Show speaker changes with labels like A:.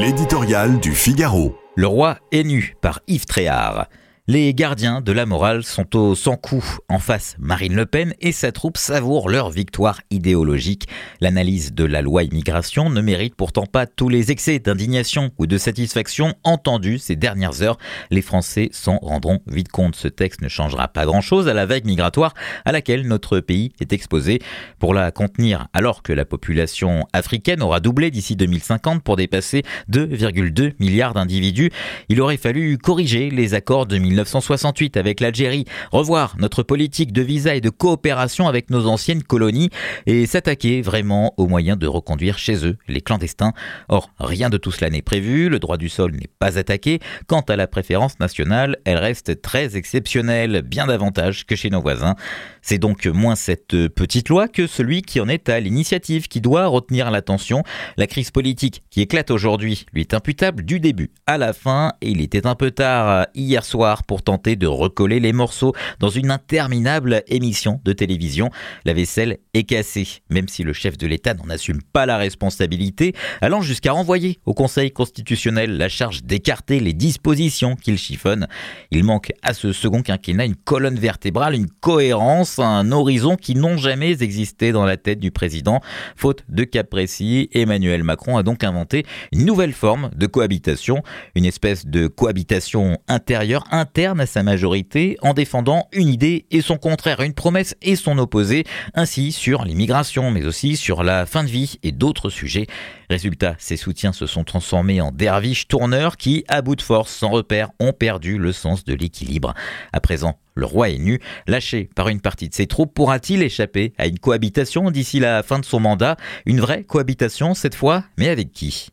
A: L'éditorial du Figaro.
B: Le roi est nu par Yves Tréhard. Les gardiens de la morale sont au sans-coup. En face, Marine Le Pen et sa troupe savourent leur victoire idéologique. L'analyse de la loi immigration ne mérite pourtant pas tous les excès d'indignation ou de satisfaction entendus ces dernières heures. Les Français s'en rendront vite compte. Ce texte ne changera pas grand-chose à la vague migratoire à laquelle notre pays est exposé. Pour la contenir, alors que la population africaine aura doublé d'ici 2050 pour dépasser 2,2 milliards d'individus, il aurait fallu corriger les accords de 1968 avec l'Algérie, revoir notre politique de visa et de coopération avec nos anciennes colonies et s'attaquer vraiment aux moyens de reconduire chez eux les clandestins. Or, rien de tout cela n'est prévu, le droit du sol n'est pas attaqué. Quant à la préférence nationale, elle reste très exceptionnelle, bien davantage que chez nos voisins. C'est donc moins cette petite loi que celui qui en est à l'initiative qui doit retenir l'attention. La crise politique qui éclate aujourd'hui lui est imputable du début à la fin et il était un peu tard hier soir pour tenter de recoller les morceaux dans une interminable émission de télévision. La vaisselle est cassée, même si le chef de l'État n'en assume pas la responsabilité, allant jusqu'à renvoyer au Conseil constitutionnel la charge d'écarter les dispositions qu'il chiffonne. Il manque à ce second quinquennat une colonne vertébrale, une cohérence, un horizon qui n'ont jamais existé dans la tête du président. Faute de cap précis, Emmanuel Macron a donc inventé une nouvelle forme de cohabitation, une espèce de cohabitation intérieure, intérieure à sa majorité en défendant une idée et son contraire, une promesse et son opposé, ainsi sur l'immigration, mais aussi sur la fin de vie et d'autres sujets. Résultat, ses soutiens se sont transformés en derviches tourneurs qui, à bout de force, sans repère, ont perdu le sens de l'équilibre. À présent, le roi est nu, lâché par une partie de ses troupes, pourra-t-il échapper à une cohabitation d'ici la fin de son mandat? Une vraie cohabitation cette fois, mais avec qui?